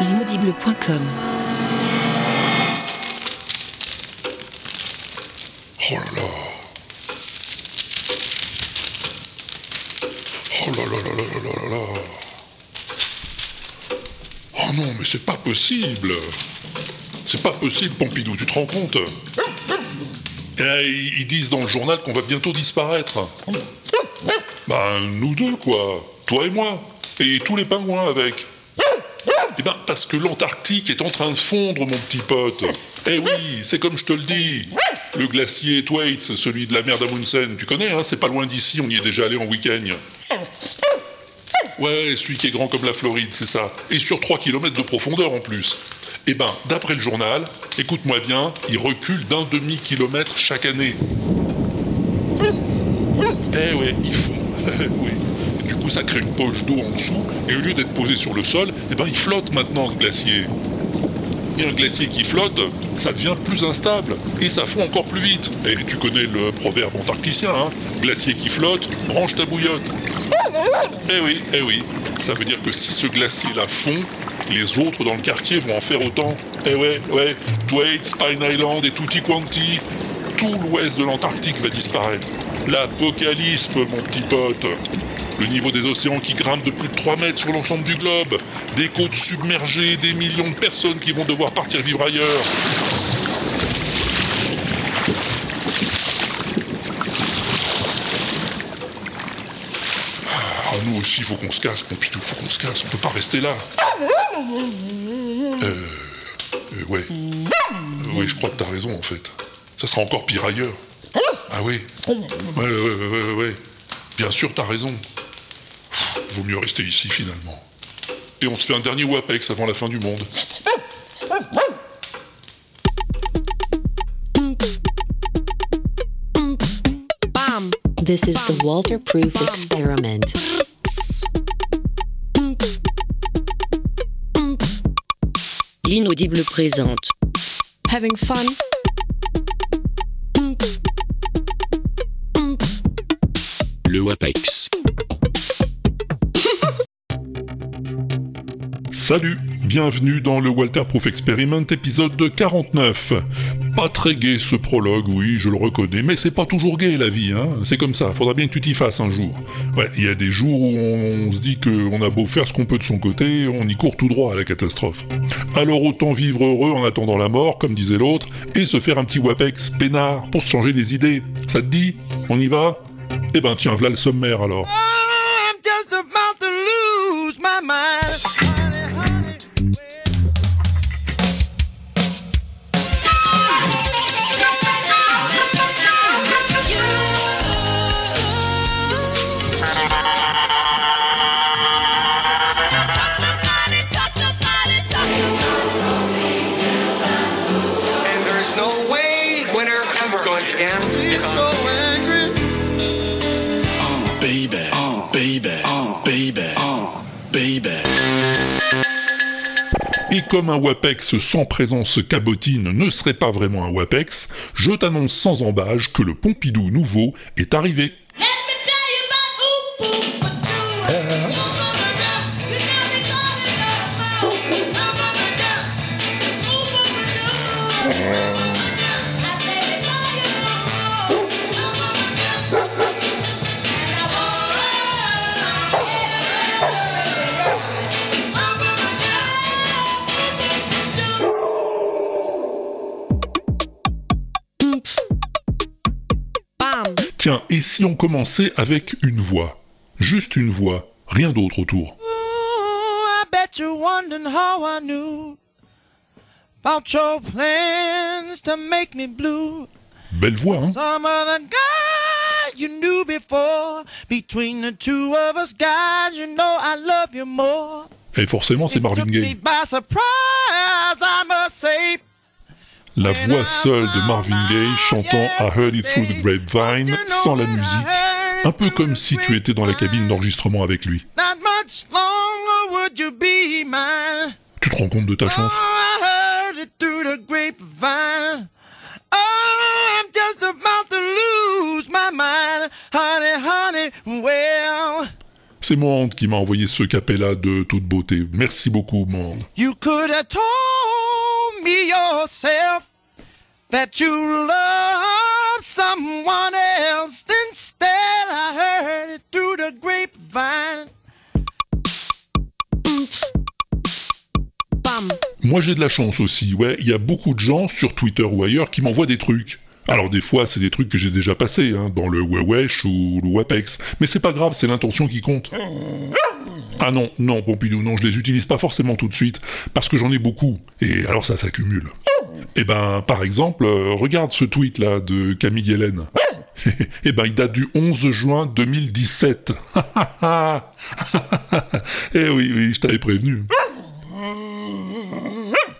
l'inaudible.com. Oh là là. Là là là là là là là. Oh non, mais c'est pas possible. C'est pas possible, Pompidou, tu te rends compte Eh, Ils disent dans le journal qu'on va bientôt disparaître. Ben, nous deux, quoi. Toi et moi. Et tous les pingouins avec. Eh ben, parce que l'Antarctique est en train de fondre, mon petit pote. Eh oui, c'est comme je te le dis. Le glacier Thwaites, celui de la mer d'Amundsen, tu connais, hein, c'est pas loin d'ici, on y est déjà allé en week-end. Ouais, celui qui est grand comme la Floride, c'est ça. Et sur 3 km de profondeur en plus. Eh ben, d'après le journal, écoute-moi bien, il recule d'un demi-kilomètre chaque année. Eh ouais, il fond. oui. Et du coup, ça crée une poche d'eau en dessous, et au lieu d'être posé sur le sol, eh ben, il flotte maintenant, ce glacier. Et un glacier qui flotte, ça devient plus instable, et ça fond encore plus vite. Et tu connais le proverbe antarcticien, hein Glacier qui flotte, range ta bouillotte. Eh oui, eh oui. Ça veut dire que si ce glacier-là fond, les autres dans le quartier vont en faire autant. Eh ouais, ouais. Thwaites, Pine Island et Tutti Quanti. Tout l'ouest de l'Antarctique va disparaître. L'apocalypse, mon petit pote. Le niveau des océans qui grimpe de plus de 3 mètres sur l'ensemble du globe. Des côtes submergées, des millions de personnes qui vont devoir partir vivre ailleurs. Ah, nous aussi, faut qu'on se casse, Pompidou, faut qu'on se casse, on peut pas rester là. Euh. euh, ouais. Euh, ouais, je crois que t'as raison, en fait. Ça sera encore pire ailleurs. Ah oui. Ouais, ouais, ouais, ouais, ouais. Bien sûr, t'as raison. Vaut mieux rester ici, finalement. Et on se fait un dernier WAPEX avant la fin du monde. This is the Walter Proof Experiment. L'inaudible présente. Having fun. Le WAPEX. Salut, bienvenue dans le Walter Proof Experiment épisode 49. Pas très gai ce prologue, oui, je le reconnais, mais c'est pas toujours gai la vie, hein. C'est comme ça, faudra bien que tu t'y fasses un jour. Ouais, il y a des jours où on, se dit qu'on a beau faire ce qu'on peut de son côté, on y court tout droit à la catastrophe. Alors autant vivre heureux en attendant la mort, comme disait l'autre, et se faire un petit wapex peinard pour se changer les idées. Ça te dit? On y va? Eh ben tiens, voilà le sommaire alors. Comme un WAPEX sans présence cabotine ne serait pas vraiment un WAPEX, je t'annonce sans embâge que le Pompidou nouveau est arrivé. Tiens, et si on commençait avec une voix? Juste une voix, rien d'autre autour. Ooh, I bet you're wondering how I knew about your plans to make me blue. Belle voix, hein? Some other guy you knew before. Between the two of us, guys, you know I love you more. Et forcément, c'est It Marvin took me Gaye. by surprise, I must say. La voix seule de Marvin Gaye chantant I Heard It Through the Grapevine, sans la musique. Un peu comme si tu étais dans la cabine d'enregistrement avec lui. Not much longer would you be mine. Tu te rends compte de ta chance? C'est Monde qui m'a envoyé ce capella de toute beauté. Merci beaucoup, Monde. Me yourself that you loved someone else. Instead, I heard it through the grapevine. Bam. Moi j'ai de la chance aussi, ouais, il y a beaucoup de gens sur Twitter ou ailleurs qui m'envoient des trucs. Alors des fois c'est des trucs que j'ai déjà passés, hein, dans le Wewesh ou le Wapex, mais c'est pas grave, c'est l'intention qui compte. Ah non, non Pompidou, non, je les utilise pas forcément tout de suite, parce que j'en ai beaucoup, et alors ça s'accumule. Eh ben, par exemple, euh, regarde ce tweet là de Camille Hélène. eh ben, il date du 11 juin 2017. eh oui, oui, je t'avais prévenu.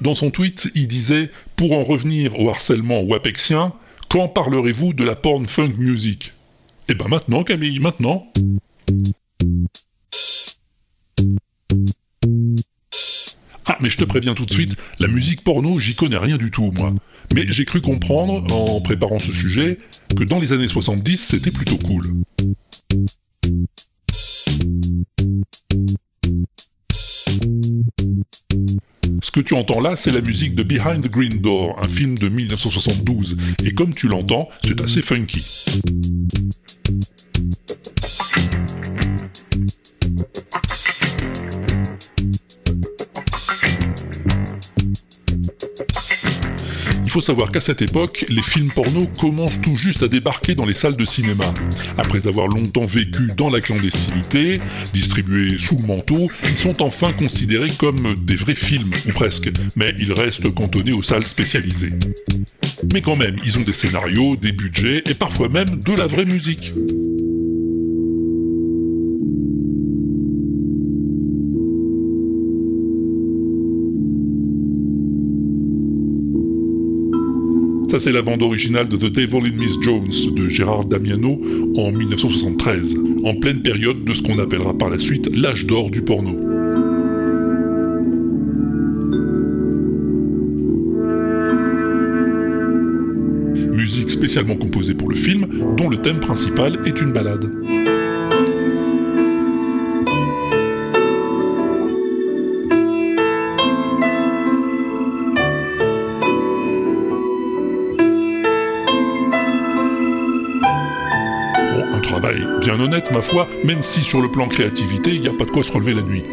Dans son tweet, il disait Pour en revenir au harcèlement wapexien, quand parlerez-vous de la porn funk music? Eh ben maintenant, Camille, maintenant. Ah, mais je te préviens tout de suite, la musique porno, j'y connais rien du tout, moi. Mais j'ai cru comprendre, en préparant ce sujet, que dans les années 70, c'était plutôt cool. Ce que tu entends là, c'est la musique de Behind the Green Door, un film de 1972. Et comme tu l'entends, c'est assez funky. Il faut savoir qu'à cette époque, les films porno commencent tout juste à débarquer dans les salles de cinéma. Après avoir longtemps vécu dans la clandestinité, distribués sous le manteau, ils sont enfin considérés comme des vrais films, ou presque, mais ils restent cantonnés aux salles spécialisées. Mais quand même, ils ont des scénarios, des budgets et parfois même de la vraie musique. Ça, c'est la bande originale de The Devil in Miss Jones de Gérard Damiano en 1973, en pleine période de ce qu'on appellera par la suite l'âge d'or du porno. Musique spécialement composée pour le film, dont le thème principal est une balade. Bien honnête, ma foi, même si sur le plan créativité, il n'y a pas de quoi se relever la nuit.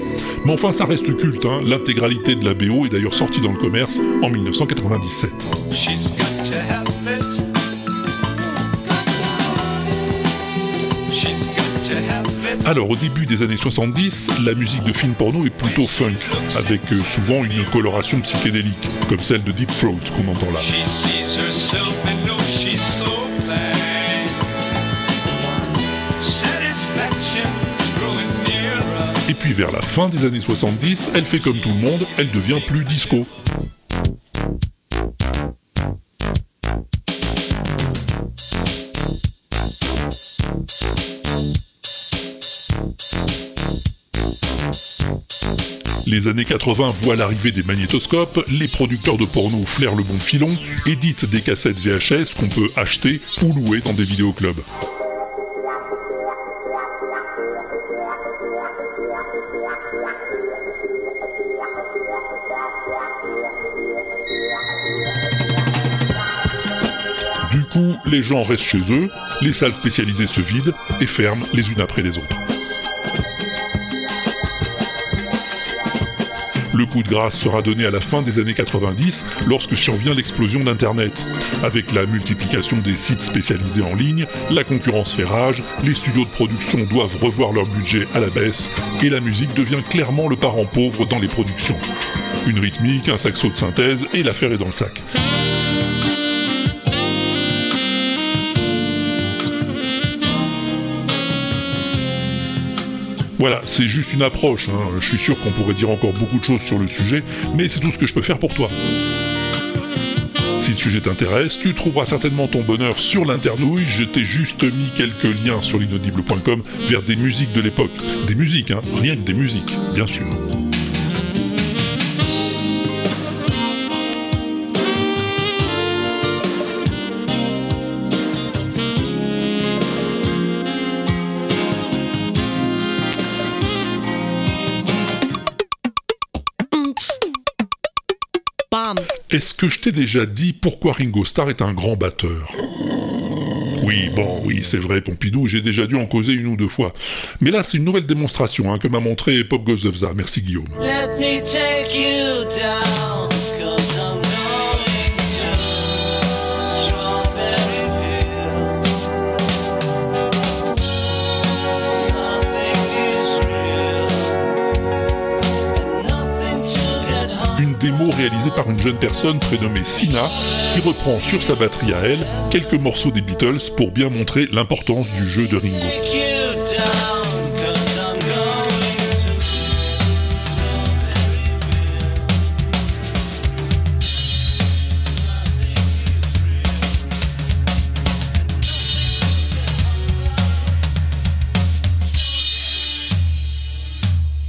Mais enfin, ça reste culte, hein. l'intégralité de la BO est d'ailleurs sortie dans le commerce en 1997. She's got to have it. She's got to have it. Alors, au début des années 70, la musique de film porno est plutôt funk, avec euh, souvent une coloration psychédélique, comme celle de Deep Throat qu'on entend là. She sees Et puis vers la fin des années 70, elle fait comme tout le monde, elle devient plus disco. Les années 80 voient l'arrivée des magnétoscopes, les producteurs de porno flairent le bon filon, éditent des cassettes VHS qu'on peut acheter ou louer dans des vidéoclubs. Les gens restent chez eux, les salles spécialisées se vident et ferment les unes après les autres. Le coup de grâce sera donné à la fin des années 90 lorsque survient l'explosion d'Internet. Avec la multiplication des sites spécialisés en ligne, la concurrence fait rage, les studios de production doivent revoir leur budget à la baisse et la musique devient clairement le parent pauvre dans les productions. Une rythmique, un saxo de synthèse et l'affaire est dans le sac. Voilà, c'est juste une approche. hein. Je suis sûr qu'on pourrait dire encore beaucoup de choses sur le sujet, mais c'est tout ce que je peux faire pour toi. Si le sujet t'intéresse, tu trouveras certainement ton bonheur sur l'internouille. Je t'ai juste mis quelques liens sur l'inaudible.com vers des musiques de l'époque. Des musiques, hein, rien que des musiques, bien sûr. Est-ce que je t'ai déjà dit pourquoi Ringo Starr est un grand batteur? Oui, bon, oui, c'est vrai, Pompidou, j'ai déjà dû en causer une ou deux fois. Mais là, c'est une nouvelle démonstration hein, que m'a montré Pop Goes of Za. Merci Guillaume. Démo réalisée par une jeune personne prénommée Sina, qui reprend sur sa batterie à elle quelques morceaux des Beatles pour bien montrer l'importance du jeu de Ringo.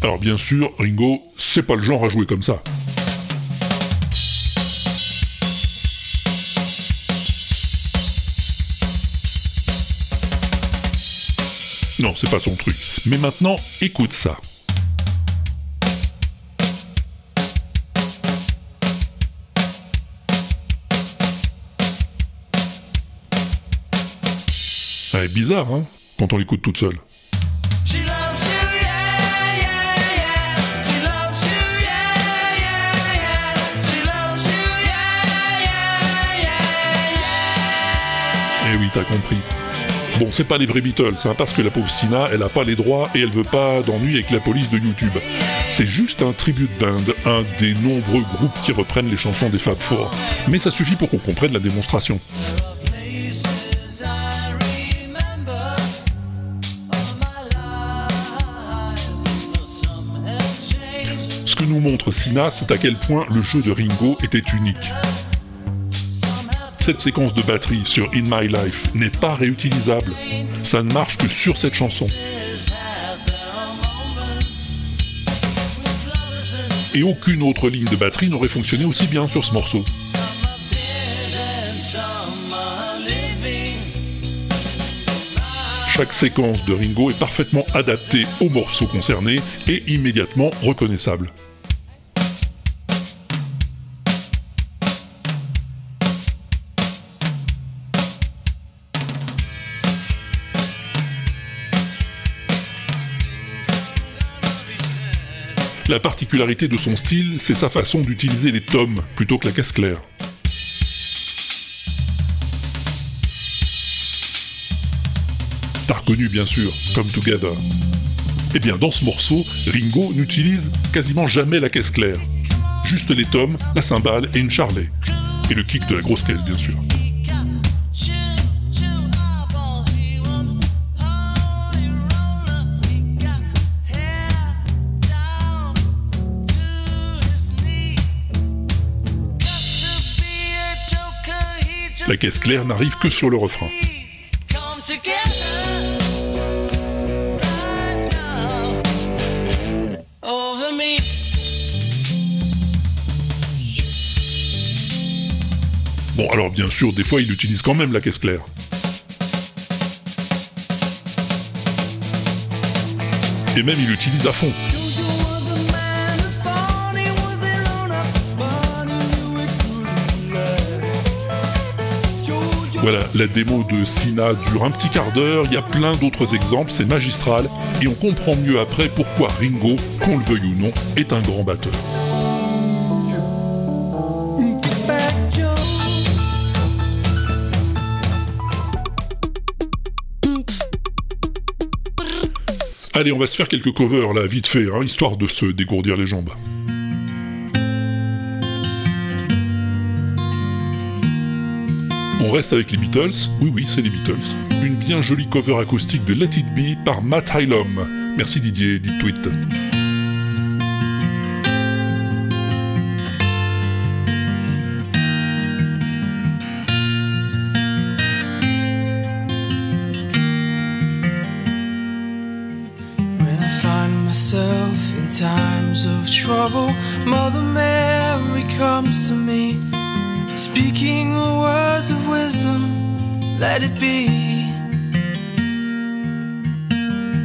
Alors bien sûr, Ringo, c'est pas le genre à jouer comme ça. Non, c'est pas son truc. Mais maintenant, écoute ça. C'est bizarre, hein, quand on l'écoute toute seule. Eh oui, t'as compris. Bon, c'est pas les vrais Beatles, hein, parce que la pauvre Sina, elle a pas les droits et elle veut pas d'ennui avec la police de YouTube. C'est juste un tribute band, un des nombreux groupes qui reprennent les chansons des Fab Four. Mais ça suffit pour qu'on comprenne la démonstration. Ce que nous montre Sina, c'est à quel point le jeu de Ringo était unique. Cette séquence de batterie sur In My Life n'est pas réutilisable. Ça ne marche que sur cette chanson. Et aucune autre ligne de batterie n'aurait fonctionné aussi bien sur ce morceau. Chaque séquence de Ringo est parfaitement adaptée au morceau concerné et immédiatement reconnaissable. La particularité de son style, c'est sa façon d'utiliser les tomes plutôt que la caisse claire. T'as reconnu bien sûr, Come Together. Eh bien dans ce morceau, Ringo n'utilise quasiment jamais la caisse claire. Juste les tomes, la cymbale et une charlet. Et le kick de la grosse caisse bien sûr. La caisse claire n'arrive que sur le refrain. Bon alors bien sûr, des fois il utilise quand même la caisse claire. Et même il l'utilise à fond. Voilà, la démo de Sina dure un petit quart d'heure, il y a plein d'autres exemples, c'est magistral, et on comprend mieux après pourquoi Ringo, qu'on le veuille ou non, est un grand batteur. Allez, on va se faire quelques covers là, vite fait, hein, histoire de se dégourdir les jambes. On reste avec les Beatles, oui oui c'est les Beatles. Une bien jolie cover acoustique de Let It Be par Matt Hylam. Merci Didier, dit tweet. Times of trouble, Mother Mary comes to me, Speaking words of wisdom, let it be.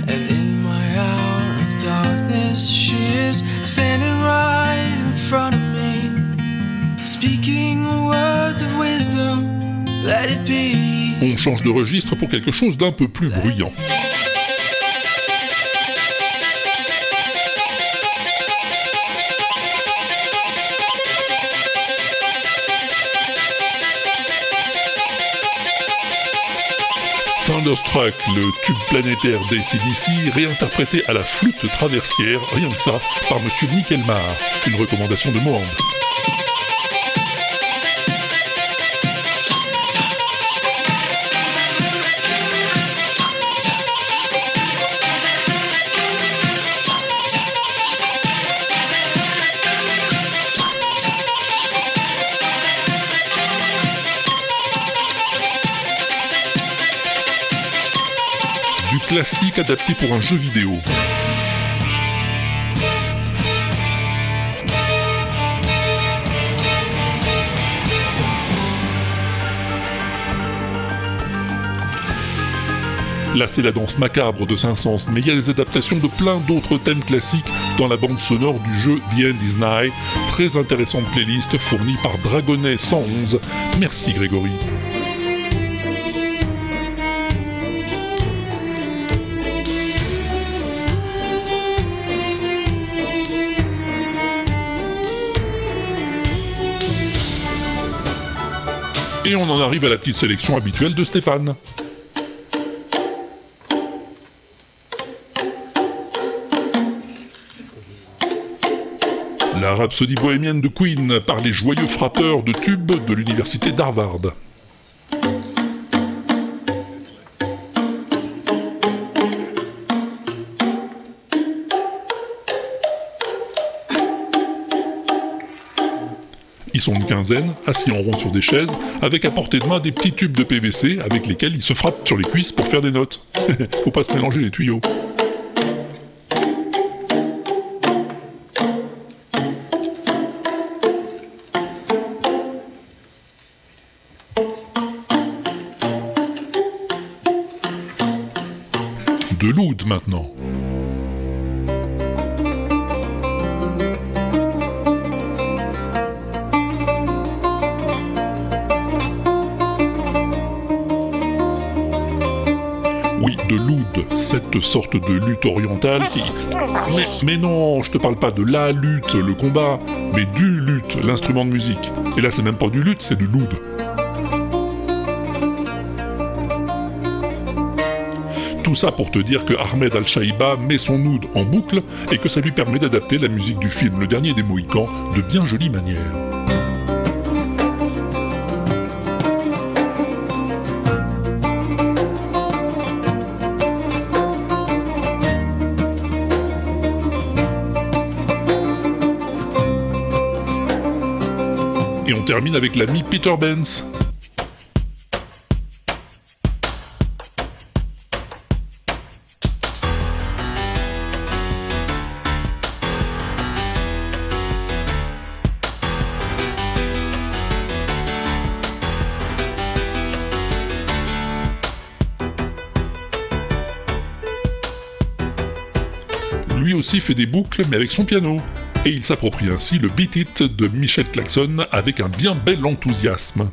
And in my hour of darkness, she is standing right in front of me. Speaking words of wisdom, let it be. On change de registre pour quelque chose d'un peu plus bruyant. Thunderstruck, le tube planétaire d'ACDC, réinterprété à la flûte traversière, rien que ça, par Monsieur Mick Elmar, une recommandation de Mohand. Classique adapté pour un jeu vidéo. Là, c'est la danse macabre de Saint-Saëns, mais il y a des adaptations de plein d'autres thèmes classiques dans la bande sonore du jeu The End is. Très intéressante playlist fournie par Dragonnet 111. Merci Grégory. Et on en arrive à la petite sélection habituelle de Stéphane. La rhapsodie bohémienne de Queen par les joyeux frappeurs de tubes de l'université d'Harvard. Ils sont une quinzaine, assis en rond sur des chaises, avec à portée de main des petits tubes de PVC avec lesquels ils se frappent sur les cuisses pour faire des notes. Faut pas se mélanger les tuyaux. Sorte de lutte orientale qui... Mais, non, je te parle pas de la lutte, le combat, mais du lutte, l'instrument de musique. Et là, c'est même pas du lutte, c'est de l'oud. Tout ça pour te dire que Ahmed Al-Shaïba met son oud en boucle et que ça lui permet d'adapter la musique du film Le Dernier des Mohicans de bien jolie manière. Termine avec l'ami Peter Benz. Lui aussi fait des boucles mais avec son piano. Et il s'approprie ainsi le Beat It de Michel Claxon avec un bien bel enthousiasme.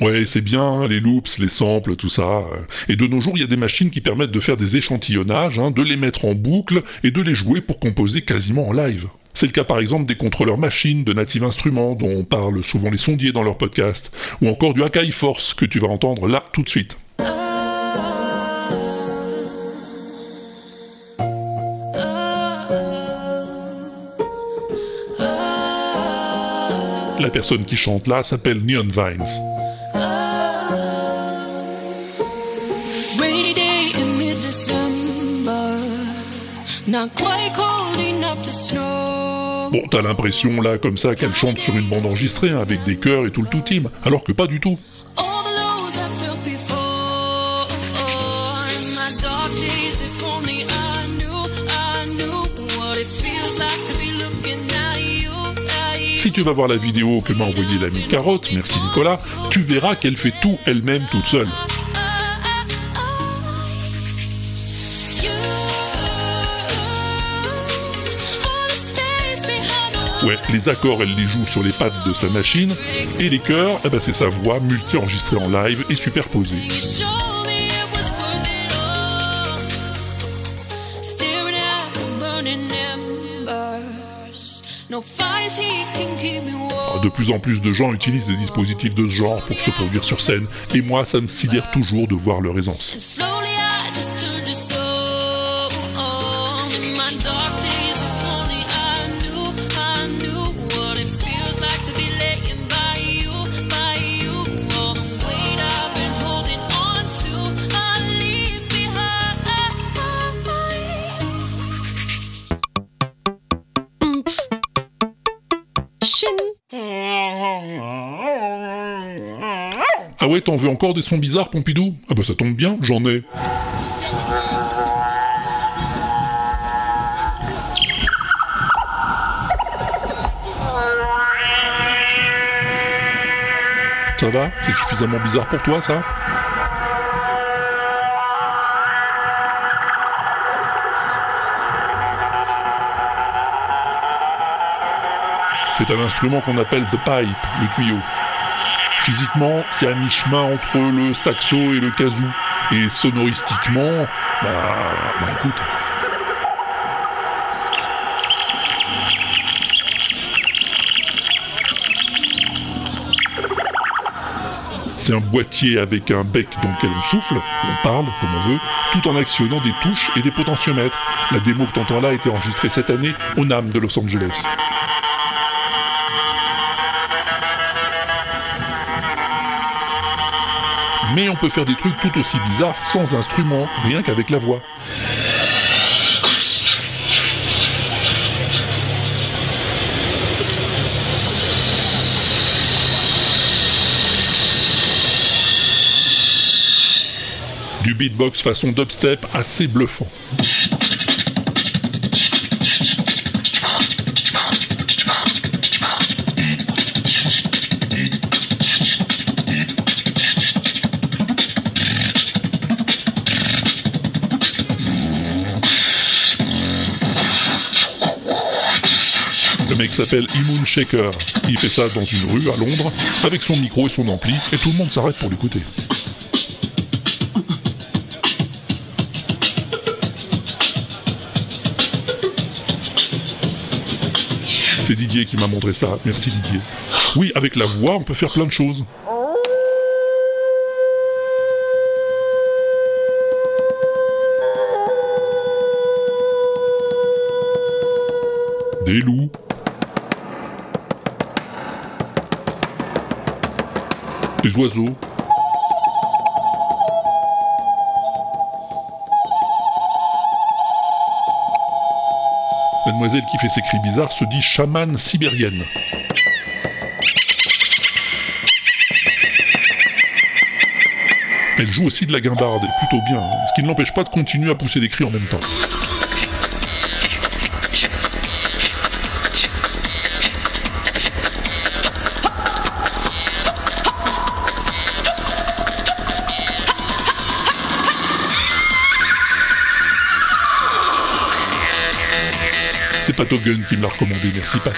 Ouais, c'est bien, les loops, les samples, tout ça. Et de nos jours, il y a des machines qui permettent de faire des échantillonnages, hein, de les mettre en boucle et de les jouer pour composer quasiment en live. C'est le cas par exemple des contrôleurs machines de Native Instruments dont parlent souvent les sondiers dans leur podcast, ou encore du Akai Force que tu vas entendre là tout de suite. La personne qui chante là s'appelle Neon Vines. Snow. Bon, t'as l'impression là, comme ça, qu'elle chante sur une bande enregistrée, hein, avec des chœurs et tout le tout team, alors que pas du tout. Tu vas voir la vidéo que m'a envoyée l'ami Carotte, merci Nicolas, tu verras qu'elle fait tout elle-même toute seule. Ouais, les accords, elle les joue sur les pattes de sa machine, et les chœurs, eh ben, c'est sa voix multi-enregistrée en live et superposée. De plus en plus de gens utilisent des dispositifs de ce genre pour se produire sur scène, et moi, ça me sidère toujours de voir leur aisance. Ah ouais, t'en veux encore des sons bizarres, Pompidou? Ah bah ça tombe bien, j'en ai. Ça va? C'est suffisamment bizarre pour toi, ça? C'est un instrument qu'on appelle the pipe, le tuyau. Physiquement, c'est à mi-chemin entre le saxo et le kazoo. Et sonoristiquement, bah, bah écoute. C'est un boîtier avec un bec dans lequel on souffle, on parle comme on veut, tout en actionnant des touches et des potentiomètres. La démo que t'entends là a été enregistrée cette année au NAM de Los Angeles. Mais on peut faire des trucs tout aussi bizarres sans instrument, rien qu'avec la voix. Du beatbox façon dubstep assez bluffant. Le mec s'appelle Immoon Shaker. Il fait ça dans une rue à Londres, avec son micro et son ampli, et tout le monde s'arrête pour l'écouter. C'est Didier qui m'a montré ça. Merci Didier. Oui, avec la voix, on peut faire plein de choses. Des loups. Des oiseaux. La demoiselle qui fait ces cris bizarres se dit chamane sibérienne. Elle joue aussi de la guimbarde, plutôt bien, hein, ce qui ne l'empêche pas de continuer à pousser des cris en même temps. Qui me recommandé, merci Pat.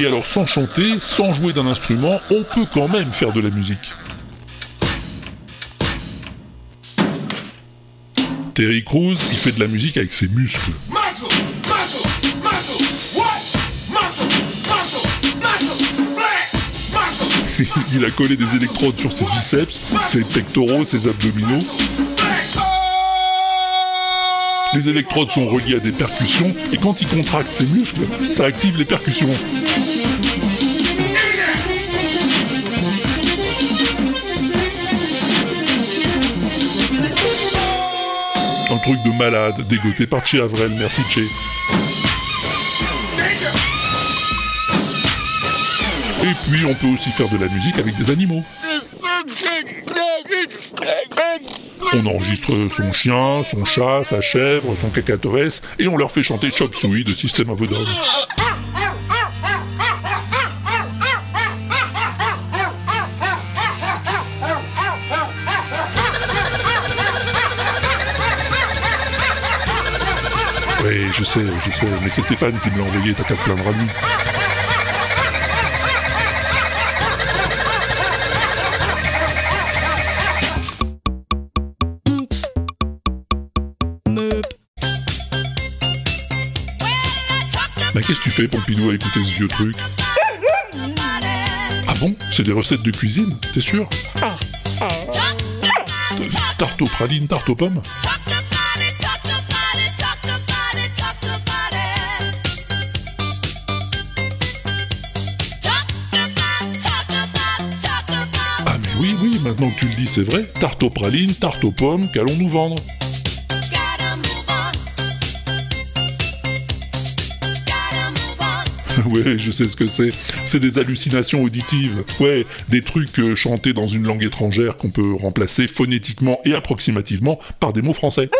Et alors sans chanter, sans jouer d'un instrument, on peut quand même faire de la musique. Terry Crews, il fait de la musique avec ses muscles. il a collé des électrodes sur ses biceps, ses pectoraux, ses abdominaux. Les électrodes sont reliées à des percussions et quand il contracte ses muscles, ça active les percussions. Un truc de malade, dégoté par Che Avrel, merci Che. Et puis on peut aussi faire de la musique avec des animaux. On enregistre son chien, son chat, sa chèvre, son cacatoès, et on leur fait chanter Chop Suey de System of a. Oui, je sais, je sais, mais c'est Stéphane qui me l'a envoyé, t'as qu'à te plaindre à. Fais, Pompidou, à écouter ce vieux truc Ah bon? C'est des recettes de cuisine, t'es sûr? Tarte aux pralines, tarte aux pommes? Ah mais oui, oui, maintenant que tu le dis, c'est vrai. Tarte aux pralines, tarte aux pommes, qu'allons-nous vendre? Ouais, je sais ce que c'est. C'est des hallucinations auditives. Ouais, des trucs euh, chantés dans une langue étrangère qu'on peut remplacer phonétiquement et approximativement par des mots français.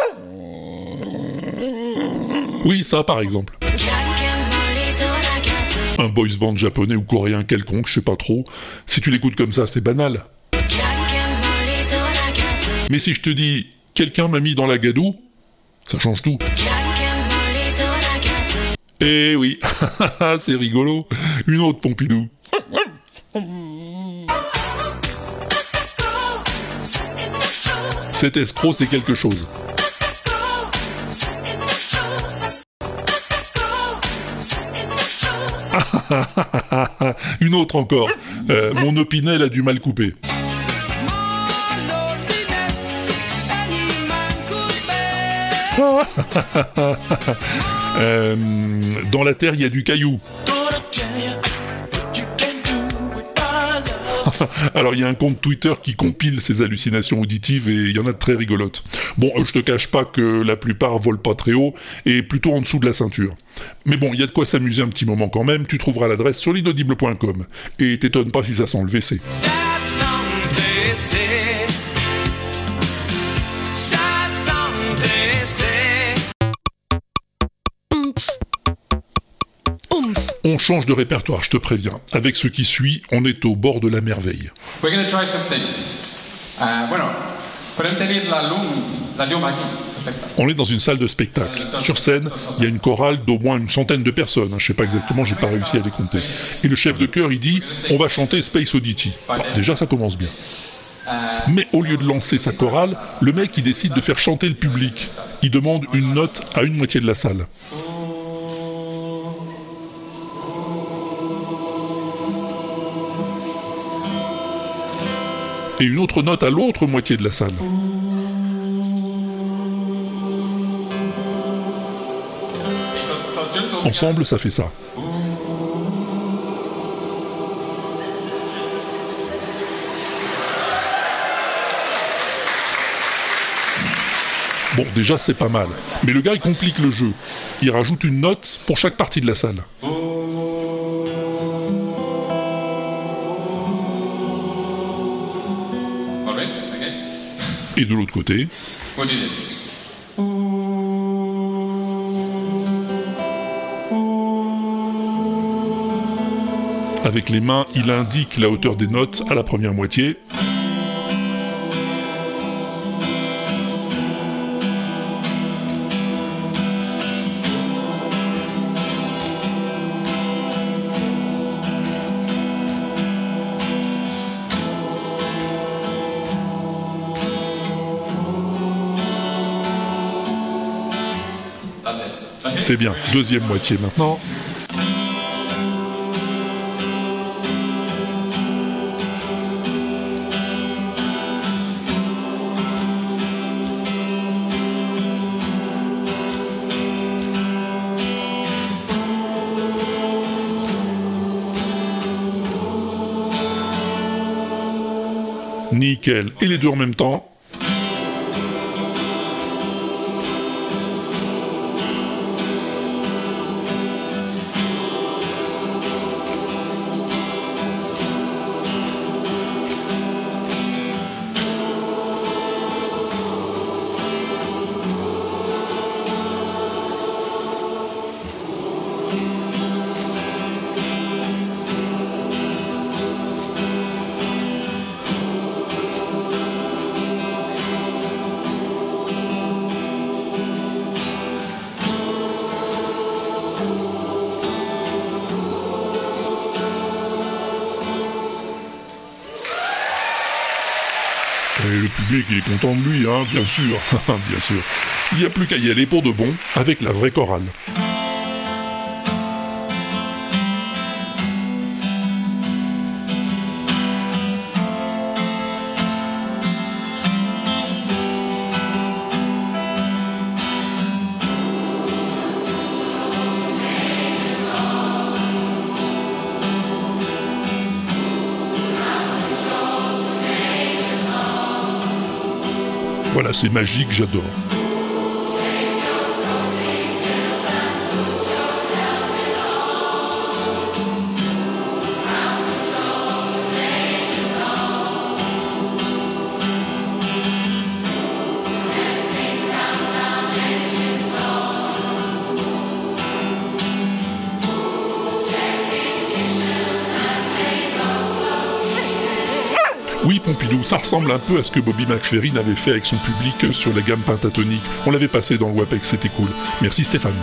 Oui, ça par exemple. Un boys band japonais ou coréen quelconque, je sais pas trop. Si tu l'écoutes comme ça, c'est banal. Mais si je te dis quelqu'un m'a mis dans la gadoue, ça change tout. Eh oui, c'est rigolo. Une autre Pompidou. Cet escroc, c'est quelque chose. Une autre encore. Euh, mon opinel a du mal coupé. Euh, dans la terre, il y a du caillou. Alors il y a un compte Twitter qui compile ces hallucinations auditives et il y en a de très rigolotes. Bon, euh, je te cache pas que la plupart volent pas très haut et plutôt en dessous de la ceinture. Mais bon, il y a de quoi s'amuser un petit moment quand même, tu trouveras l'adresse sur l'inaudible.com. Et t'étonnes pas si ça sent le WC. On change de répertoire, je te préviens. Avec ce qui suit, on est au bord de la merveille. We're going to try something. Uh, bueno, podem tenir la llum, la llum aquí. Perfecte. On est dans une salle de spectacle. Sur scène, il y a une chorale d'au moins une centaine de personnes. hein, Je sais pas exactement, j'ai pas réussi à les compter. Et le chef de chœur, il dit On va chanter Space Oddity. Bon, déjà, ça commence bien. Mais au lieu de lancer sa chorale, le mec, il décide de faire chanter le public. Il demande une note à une moitié de la salle. Et une autre note à l'autre moitié de la salle. Ensemble, ça fait ça. Bon, déjà, c'est pas mal. Mais le gars, il complique le jeu. Il rajoute une note pour chaque partie de la salle. Et de l'autre côté, avec les mains, il indique la hauteur des notes à la première moitié. C'est bien. Deuxième moitié maintenant. Nickel. Et les deux en même temps. Content de lui, hein, bien sûr, bien sûr. Il n'y a plus qu'à y aller pour de bon, avec la vraie chorale. Voilà, c'est magique, j'adore. Ça ressemble un peu à ce que Bobby McFerrin avait fait avec son public sur la gamme pentatonique. On l'avait passé dans le WAPEX, c'était cool. Merci Stéphane.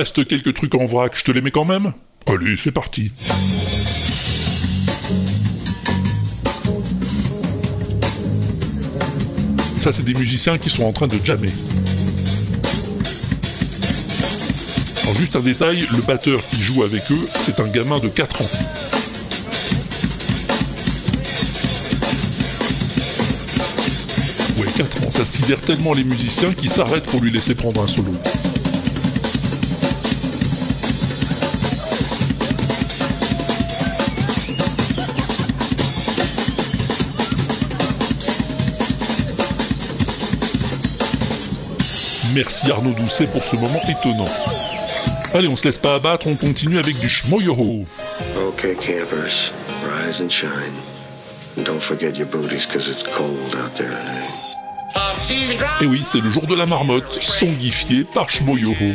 Reste quelques trucs en vrac, je te les mets quand même Allez, c'est parti. Ça, c'est des musiciens qui sont en train de jammer. Alors, juste un détail, le batteur qui joue avec eux, c'est un gamin de 4 ans. Ouais, 4 ans, ça sidère tellement les musiciens qu'ils s'arrêtent pour lui laisser prendre un solo. Merci Arnaud Doucet pour ce moment étonnant. Allez, on se laisse pas abattre, on continue avec du Schmoyoho. Okay, campers, rise and shine. And don't forget your booties, cause it's cold out there tonight. Et oui, c'est le jour de la marmotte, songifié par Schmoyoho.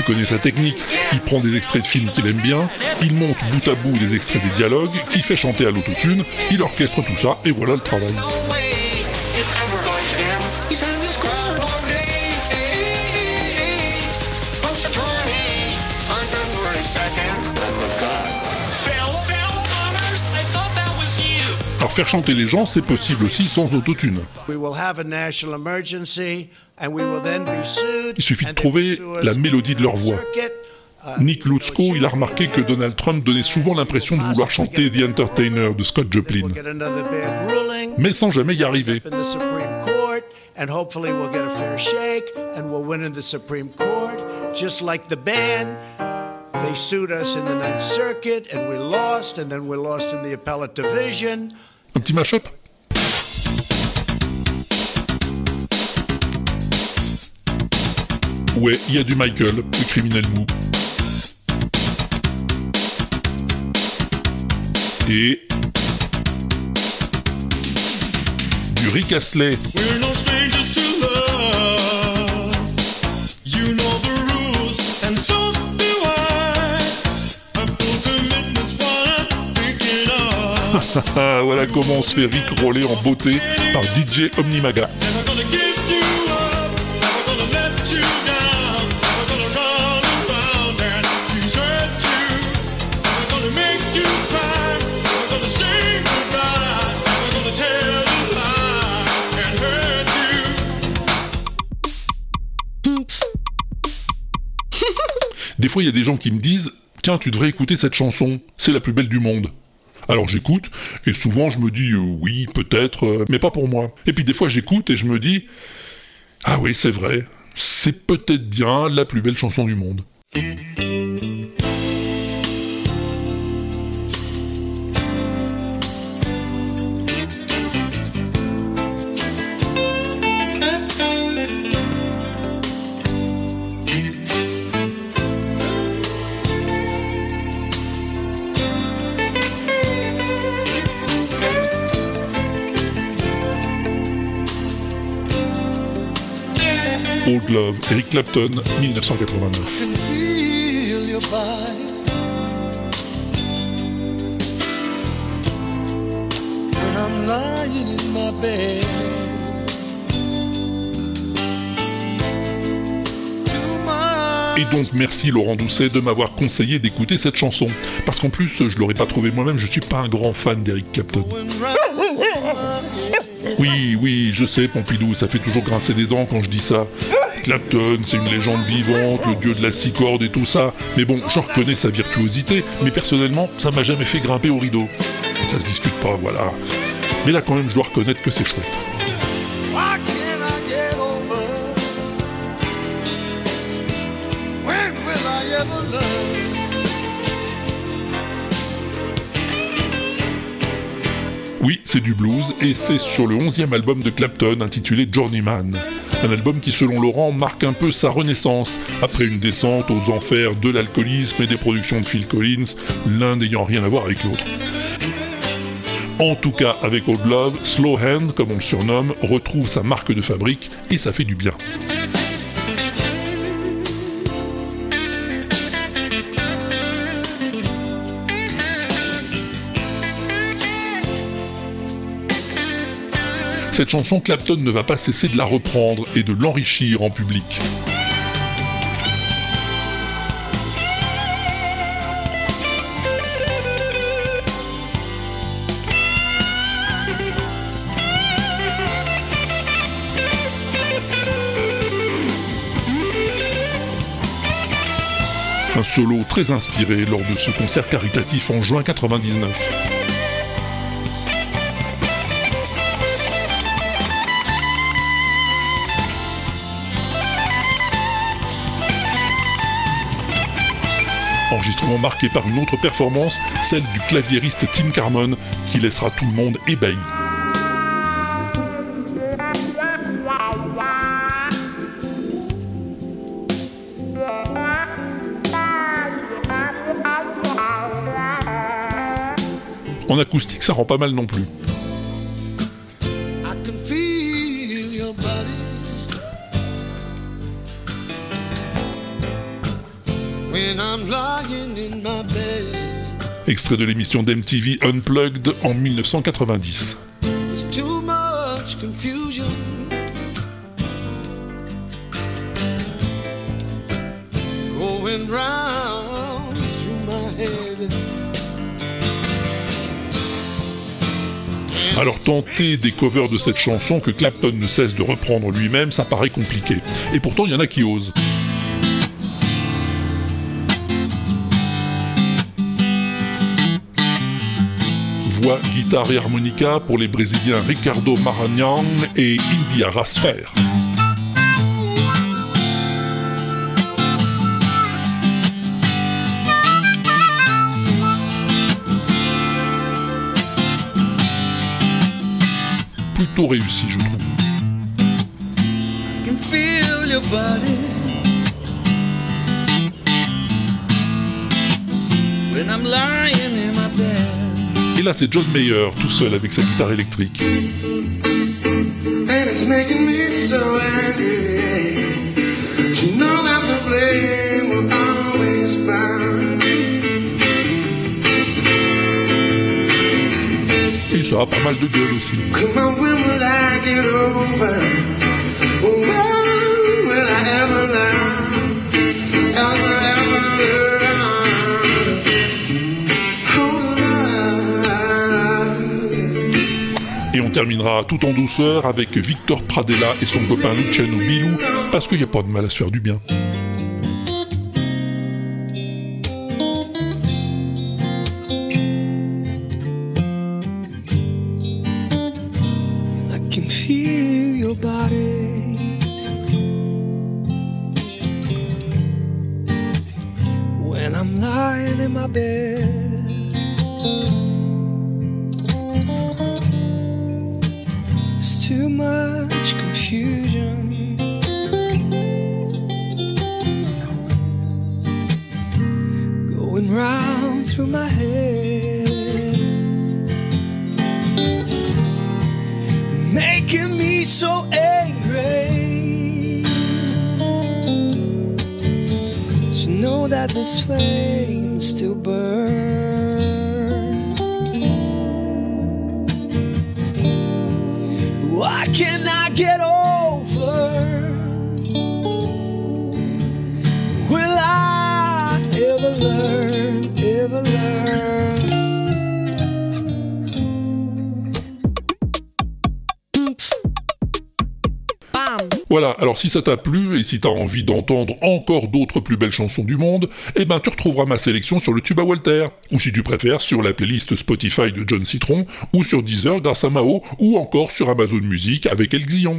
Tu connais sa technique, il prend des extraits de films qu'il aime bien, il monte bout à bout des extraits des dialogues, qu'il fait chanter à l'autotune, il orchestre tout ça, et voilà le travail. No way it's ever going to end. He said it's Groundhog Day. On Saturday, on February 2nd. Oh. Alors faire chanter les gens, c'est possible aussi sans autotune. We will have a national emergency, Il suffit de trouver la mélodie de leur voix. Uh, Nick Lutzko, il a remarqué que Donald Trump donnait souvent l'impression de vouloir chanter The Entertainer de Scott Joplin, mais sans jamais y arriver. They sued us in the Ninth Circuit, and we lost, and then we lost in the appellate division. Un petit mash-up? Ouais, il y a du Michael, le criminel mou. Et... Du Rick Astley. We're no strangers to love. You know the rules, and so do I. A full commitment's what I'm thinking of. Ah, voilà comment on se fait rickroller en beauté par DJ Omnimaga. Fois, il y a des gens qui me disent Tiens, tu devrais écouter cette chanson, c'est la plus belle du monde. Alors j'écoute, et souvent je me dis euh, Oui, peut-être, euh, mais pas pour moi. Et puis des fois j'écoute et je me dis Ah oui, c'est vrai, c'est peut-être bien la plus belle chanson du monde. Eric Clapton, 1989. can feel your body. When I'm lying in my bed. Too much. Et donc merci Laurent Doucet de m'avoir conseillé d'écouter cette chanson. Parce qu'en plus, je l'aurais pas trouvé moi-même, je suis pas un grand fan d'Eric Clapton. Oui, oui, je sais, Pompidou, ça fait toujours grincer des dents quand je dis ça. Clapton, c'est une légende vivante, le dieu de la six cordes et tout ça. Mais bon, je reconnais sa virtuosité, mais personnellement, ça m'a jamais fait grimper au rideau. Ça se discute pas, voilà. Mais là, quand même, je dois reconnaître que c'est chouette. Oui, c'est du blues, et c'est sur le 11e album de Clapton intitulé Journeyman. Un album qui, selon Laurent, marque un peu sa renaissance, après une descente aux enfers de l'alcoolisme et des productions de Phil Collins, l'un n'ayant rien à voir avec l'autre. En tout cas, avec Old Love, Slow Hand, comme on le surnomme, retrouve sa marque de fabrique, et ça fait du bien. Cette chanson, Clapton ne va pas cesser de la reprendre et de l'enrichir en public. Un solo très inspiré lors de ce concert caritatif en juin 99. Enregistrement marqué par une autre performance, celle du claviériste Tim Carmon, qui laissera tout le monde ébahi. En acoustique, ça rend pas mal non plus. Extrait de l'émission d'MTV Unplugged en 1990. There's too much confusion. Going round through my head. Alors tenter des covers de cette chanson que Clapton ne cesse de reprendre lui-même, ça paraît compliqué. Et pourtant, il y en a qui osent. Guitare et harmonica pour les Brésiliens Ricardo Maranhão et Indiara Sfer. Plutôt réussi, je trouve. When I'm lying in my bed. Et là, c'est John Mayer, tout seul avec sa guitare électrique. Et ça a pas mal de gueule aussi. On terminera tout en douceur avec Victor Pradella et son copain Luciano Bilou, parce qu'il n'y a pas de mal à se faire du bien. Why can I get over? Alors si ça t'a plu et si t'as envie d'entendre encore d'autres plus belles chansons du monde, eh ben tu retrouveras ma sélection sur le tube à Walter, ou si tu préfères sur la playlist Spotify de John Citron, ou sur Deezer grâce à Mao, ou encore sur Amazon Music avec El Xion.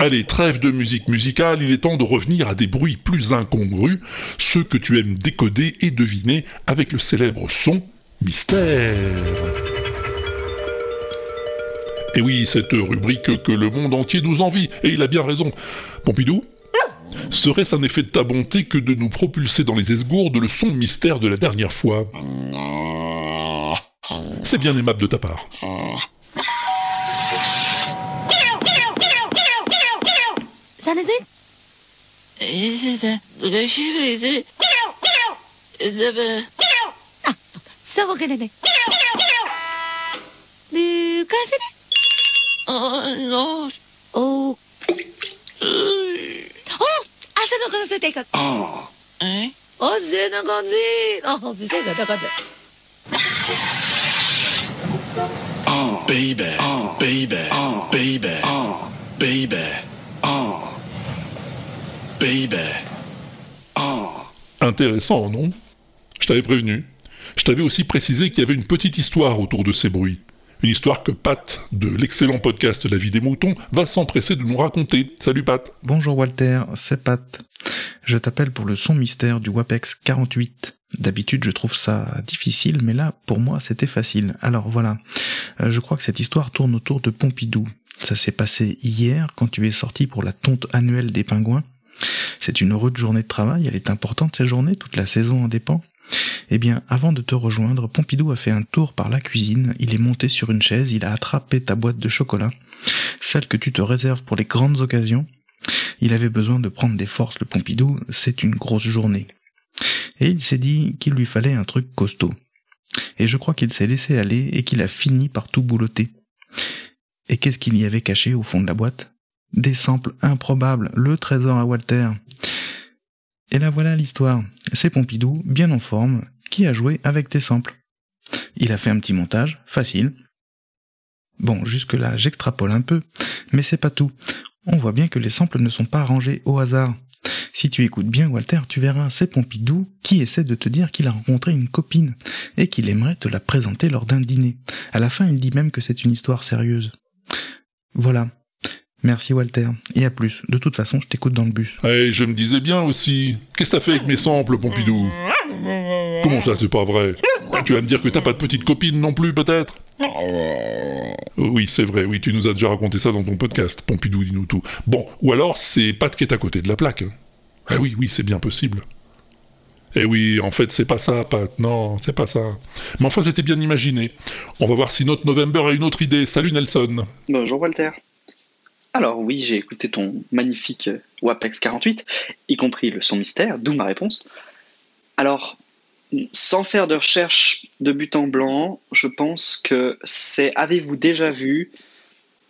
Allez, trêve de musique musicale, il est temps de revenir à des bruits plus incongrus, ceux que tu aimes décoder et deviner avec le célèbre son mystère. Et oui, cette rubrique que le monde entier nous envie, et il a bien raison. Pompidou Serait-ce un effet de ta bonté que de nous propulser dans les esgourdes le son mystère de la dernière fois? C'est bien aimable de ta part. Du casse-né Oh non Oh Oh Ah, ça n'a pas été Oh Hein Oh, c'est un Oh, vous êtes d'accord Oh, baby Oh, baby Oh, baby Oh, baby Oh, baby Oh, Oh Intéressant, non? Je t'avais prévenu. T'avais aussi précisé qu'il y avait une petite histoire autour de ces bruits. Une histoire que Pat, de l'excellent podcast La vie des moutons, va s'empresser de nous raconter. Salut Pat Bonjour Walter, c'est Pat. Je t'appelle pour le son mystère du WAPEX 48. D'habitude, je trouve ça difficile, mais là, pour moi, c'était facile. Alors voilà, Euh, je crois que cette histoire tourne autour de Pompidou. Ça s'est passé hier, quand tu es sorti pour la tonte annuelle des pingouins. C'est une rude journée de travail, elle est importante cette journée, toute la saison en dépend. Eh bien, avant de te rejoindre, Pompidou a fait un tour par la cuisine, il est monté sur une chaise, il a attrapé ta boîte de chocolat, celle que tu te réserves pour les grandes occasions. Il avait besoin de prendre des forces, le Pompidou, c'est une grosse journée. Et il s'est dit qu'il lui fallait un truc costaud. Et je crois qu'il s'est laissé aller et qu'il a fini par tout boulotter. Et qu'est-ce qu'il y avait caché au fond de la boîte? Des samples improbables, le trésor à Walter. Et là voilà l'histoire. C'est Pompidou, bien en forme, qui a joué avec tes samples. Il a fait un petit montage, facile. Bon, jusque-là, j'extrapole un peu, mais c'est pas tout. On voit bien que les samples ne sont pas rangés au hasard. Si tu écoutes bien, Walter, tu verras, c'est Pompidou qui essaie de te dire qu'il a rencontré une copine et qu'il aimerait te la présenter lors d'un dîner. À la fin, il dit même que c'est une histoire sérieuse. Voilà. Merci Walter, et à plus. De toute façon, je t'écoute dans le bus. Eh, je me disais bien aussi. Qu'est-ce que t'as fait avec mes samples, Pompidou? Comment ça, c'est pas vrai? Tu vas me dire que t'as pas de petite copine non plus, peut-être? Oui, c'est vrai, oui, tu nous as déjà raconté ça dans ton podcast, Pompidou, dis-nous tout. Bon, ou alors c'est Pat qui est à côté de la plaque. hein. Ah oui, oui, c'est bien possible. Eh oui, en fait, c'est pas ça, Pat, non, c'est pas ça. Mais enfin, c'était bien imaginé. On va voir si notre November a une autre idée. Salut Nelson Bonjour Walter. Alors oui, j'ai écouté ton magnifique euh, WAPEX 48, y compris le son mystère, d'où ma réponse. Alors, sans faire de recherche de but en blanc, je pense que c'est avez-vous déjà vu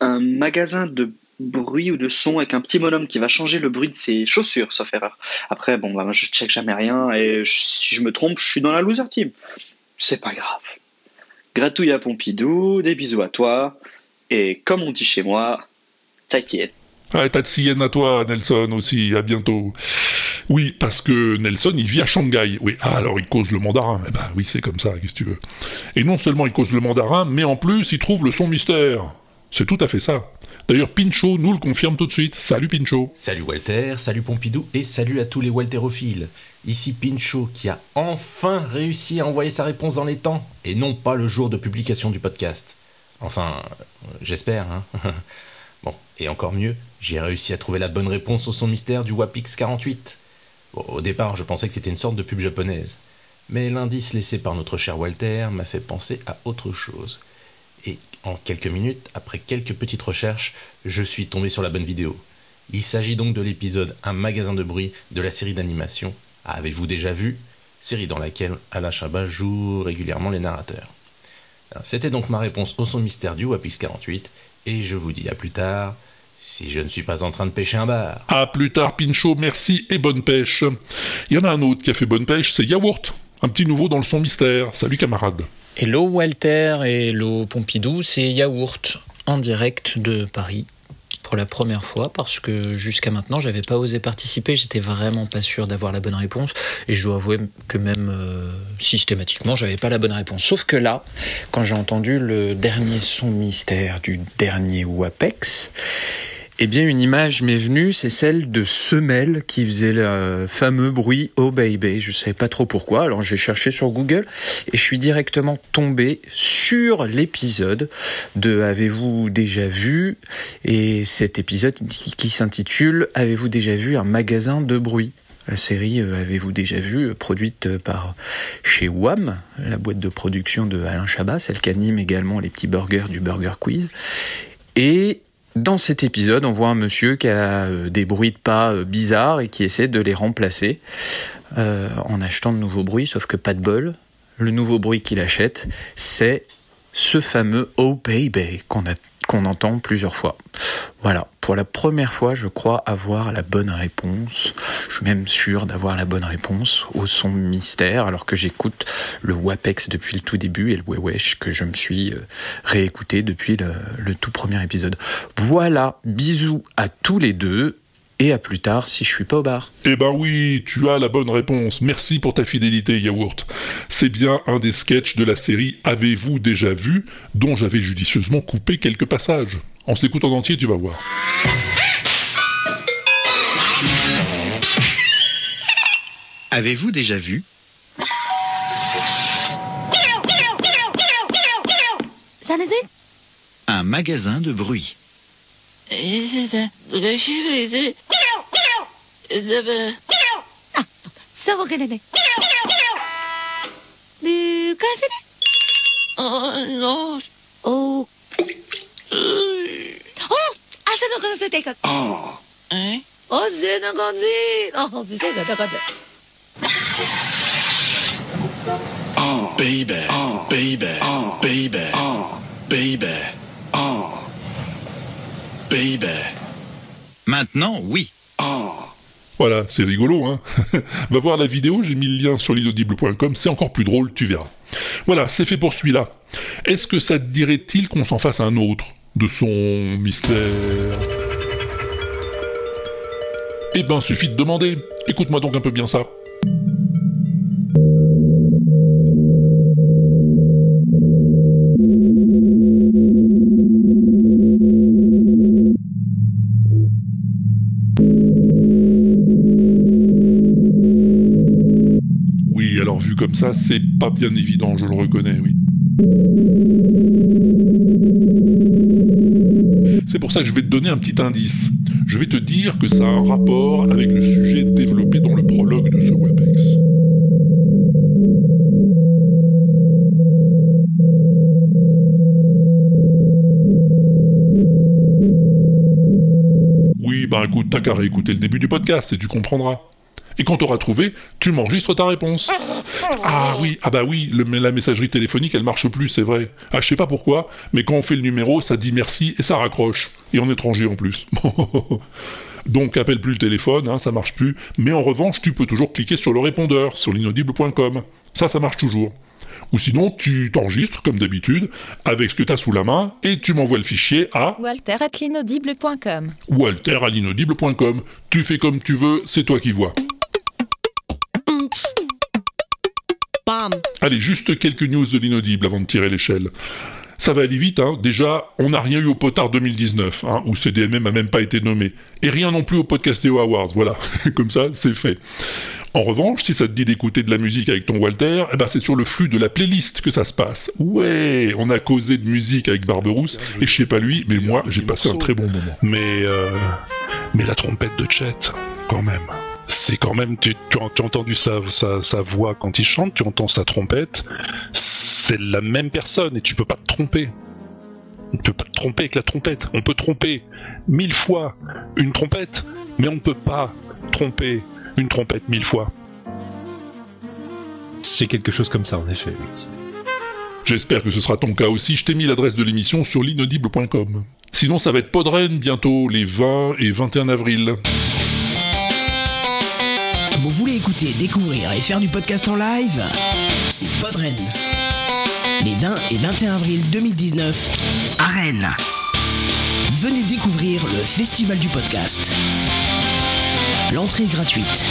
un magasin de bruit ou de son avec un petit bonhomme qui va changer le bruit de ses chaussures, sauf erreur? Après, bon, bah, je check jamais rien et si je me trompe, je suis dans la loser team. C'est pas grave. Gratouille à Pompidou, des bisous à toi, et comme on dit chez moi, t'inquiète. Ah, t'as de sienne à toi, Nelson, aussi, à bientôt. Oui, parce que Nelson, il vit à Shanghai. Oui, ah, alors il cause le mandarin. Eh ben oui, c'est comme ça, qu'est-ce que tu veux. Et non seulement il cause le mandarin, mais en plus, il trouve le son mystère. C'est tout à fait ça. D'ailleurs, Pincho nous le confirme tout de suite. Salut Pincho. Salut Walter, salut Pompidou et salut à tous les Walterophiles. Ici Pincho qui a enfin réussi à envoyer sa réponse dans les temps et non pas le jour de publication du podcast. Enfin, euh, j'espère, hein. et encore mieux, j'ai réussi à trouver la bonne réponse au son mystère du Wapix 48. Bon, au départ, je pensais que c'était une sorte de pub japonaise. Mais l'indice laissé par notre cher Walter m'a fait penser à autre chose. Et en quelques minutes, après quelques petites recherches, je suis tombé sur la bonne vidéo. Il s'agit donc de l'épisode Un magasin de bruit de la série d'animation Avez-vous déjà vu? Série dans laquelle Alain Chabat joue régulièrement les narrateurs. C'était donc ma réponse au son mystère du WAPX 48 et je vous dis à plus tard si je ne suis pas en train de pêcher un bar. À plus tard, Pinchot, merci et bonne pêche. Il y en a un autre qui a fait bonne pêche, c'est Yaourt. Un petit nouveau dans le son mystère. Salut camarade. Hello Walter et hello Pompidou, c'est Yaourt en direct de Paris pour la première fois parce que jusqu'à maintenant j'avais pas osé participer, j'étais vraiment pas sûr d'avoir la bonne réponse et je dois avouer que même euh, systématiquement j'avais pas la bonne réponse. Sauf que là, quand j'ai entendu le dernier son mystère du dernier WAPEX, eh bien, une image m'est venue, c'est celle de Semelle qui faisait le fameux bruit Oh baby. Je savais pas trop pourquoi, alors j'ai cherché sur Google et je suis directement tombé sur l'épisode de Avez-vous déjà vu? Et cet épisode qui, s'intitule Avez-vous déjà vu un magasin de bruit? La série, euh, avez-vous déjà vu, euh, produite euh, par chez Wham, la boîte de production de Alain Chabat, celle qui anime également les petits burgers du Burger Quiz. Et dans cet épisode, on voit un monsieur qui a euh, des bruits de pas euh, bizarres et qui essaie de les remplacer euh, en achetant de nouveaux bruits, sauf que pas de bol. Le nouveau bruit qu'il achète, c'est ce fameux Oh Baby qu'on a- qu'on entend plusieurs fois. Voilà, pour la première fois, je crois avoir la bonne réponse. Je suis même sûr d'avoir la bonne réponse au son mystère, alors que j'écoute le WAPEX depuis le tout début et le Wewesh que je me suis euh, réécouté depuis le, le tout premier épisode. Voilà, bisous à tous les deux et à plus tard si je suis pas au bar. Eh ben oui, tu as la bonne réponse. Merci pour ta fidélité, Yaourt. C'est bien un des sketchs de la série Avez-vous déjà vu dont j'avais judicieusement coupé quelques passages. En s'écoutant en entier, tu vas voir. Avez-vous déjà vu? Un magasin de bruit So we're gonna do cause it. Oh no. Oh Oh I said I'm gonna take a Oh eh? Oh Zenagonzi Oh say that got it Oh baby. Oh baby. Oh baby. Oh baby. Oh Baby. Maintenant oui. Oh voilà, c'est rigolo, hein Va voir la vidéo, j'ai mis le lien sur l'inaudible.com, c'est encore plus drôle, tu verras. Voilà, c'est fait pour celui-là. Est-ce que ça te dirait-il qu'on s'en fasse un autre de son mystère? Eh ben, suffit de demander. Écoute-moi donc un peu bien ça. Comme ça, c'est pas bien évident, je le reconnais, oui. C'est pour ça que je vais te donner un petit indice. Je vais te dire que ça a un rapport avec le sujet développé dans le prologue de ce WebEx. Oui, bah écoute, t'as qu'à réécouter le début du podcast et tu comprendras. Et quand t'auras trouvé, tu m'enregistres ta réponse. Ah oui, ah bah oui, le- la messagerie téléphonique elle marche plus, c'est vrai. Ah je sais pas pourquoi, mais quand on fait le numéro, ça dit merci et ça raccroche. Et en étranger en plus. Donc appelle plus le téléphone, hein, ça marche plus. Mais en revanche, tu peux toujours cliquer sur le répondeur, sur l'inaudible.com. Ça, ça marche toujours. Ou sinon, tu t'enregistres comme d'habitude, avec ce que t'as sous la main, et tu m'envoies le fichier à Walter at l'inaudible.com. walter à l'inaudible.com. Tu fais comme tu veux, c'est toi qui vois. Allez, juste quelques news de l'inaudible avant de tirer l'échelle. Ça va aller vite, hein. Déjà, on n'a rien eu au Potard 2019, hein, où CDMM a même pas été nommé. Et rien non plus au Podcastéo Awards, voilà. Comme ça, c'est fait. En revanche, si ça te dit d'écouter de la musique avec ton Walter, eh ben c'est sur le flux de la playlist que ça se passe. Ouais, on a causé de musique avec Barberousse, et je sais pas lui, mais moi, j'ai passé un très bon moment. Mais, euh, mais la trompette de Chet, quand même. C'est quand même, tu, tu, as, tu as entendu sa, sa, sa voix quand il chante, tu entends sa trompette, c'est la même personne et tu peux pas te tromper. On ne peut pas tromper avec la trompette. On peut tromper mille fois une trompette, mais on ne peut pas tromper une trompette mille fois. C'est quelque chose comme ça, en effet. oui. J'espère que ce sera ton cas aussi. Je t'ai mis l'adresse de l'émission sur l'inaudible.com. Sinon, ça va être Podren bientôt, les 20 et 21 avril. Vous voulez écouter, découvrir et faire du podcast en live C'est Podren. Les 20 et 21 avril 2019 à Rennes. Venez découvrir le Festival du podcast. L'entrée est gratuite.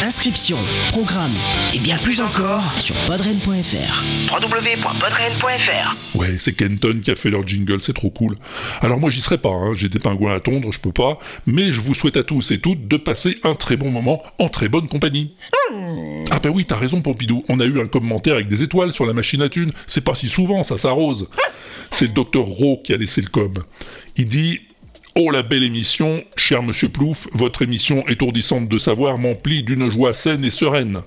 Inscription, programme et bien plus encore sur podren.fr. www.podren.fr Ouais, c'est Kenton qui a fait leur jingle, c'est trop cool. Alors moi j'y serai pas, hein, j'ai des pingouins à tondre, je peux pas, mais je vous souhaite à tous et toutes de passer un très bon moment en très bonne compagnie. Ah bah oui, t'as raison Pompidou, on a eu un commentaire avec des étoiles sur la machine à thunes, c'est pas si souvent, ça s'arrose. C'est le docteur Rowe qui a laissé le com. Il dit Oh la belle émission, cher monsieur Plouf, votre émission étourdissante de savoir m'emplit d'une joie saine et sereine.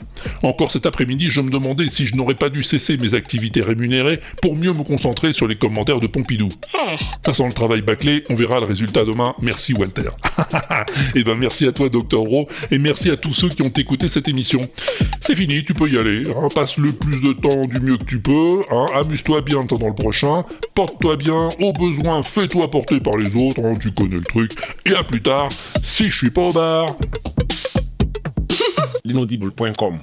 Encore cet après-midi, je me demandais si je n'aurais pas dû cesser mes activités rémunérées pour mieux me concentrer sur les commentaires de Pompidou. Ça sent le travail bâclé, on verra le résultat demain. Merci Walter. et ben merci à toi Docteur Rowe et merci à tous ceux qui ont écouté cette émission. C'est fini, tu peux y aller. hein. passe le plus de temps du mieux que tu peux. hein. Amuse-toi bien pendant le prochain. Porte-toi bien. Au besoin, fais-toi porter par les autres. hein. Tu connais le truc. Et à plus tard, si je suis pas au bar. L'inaudible.com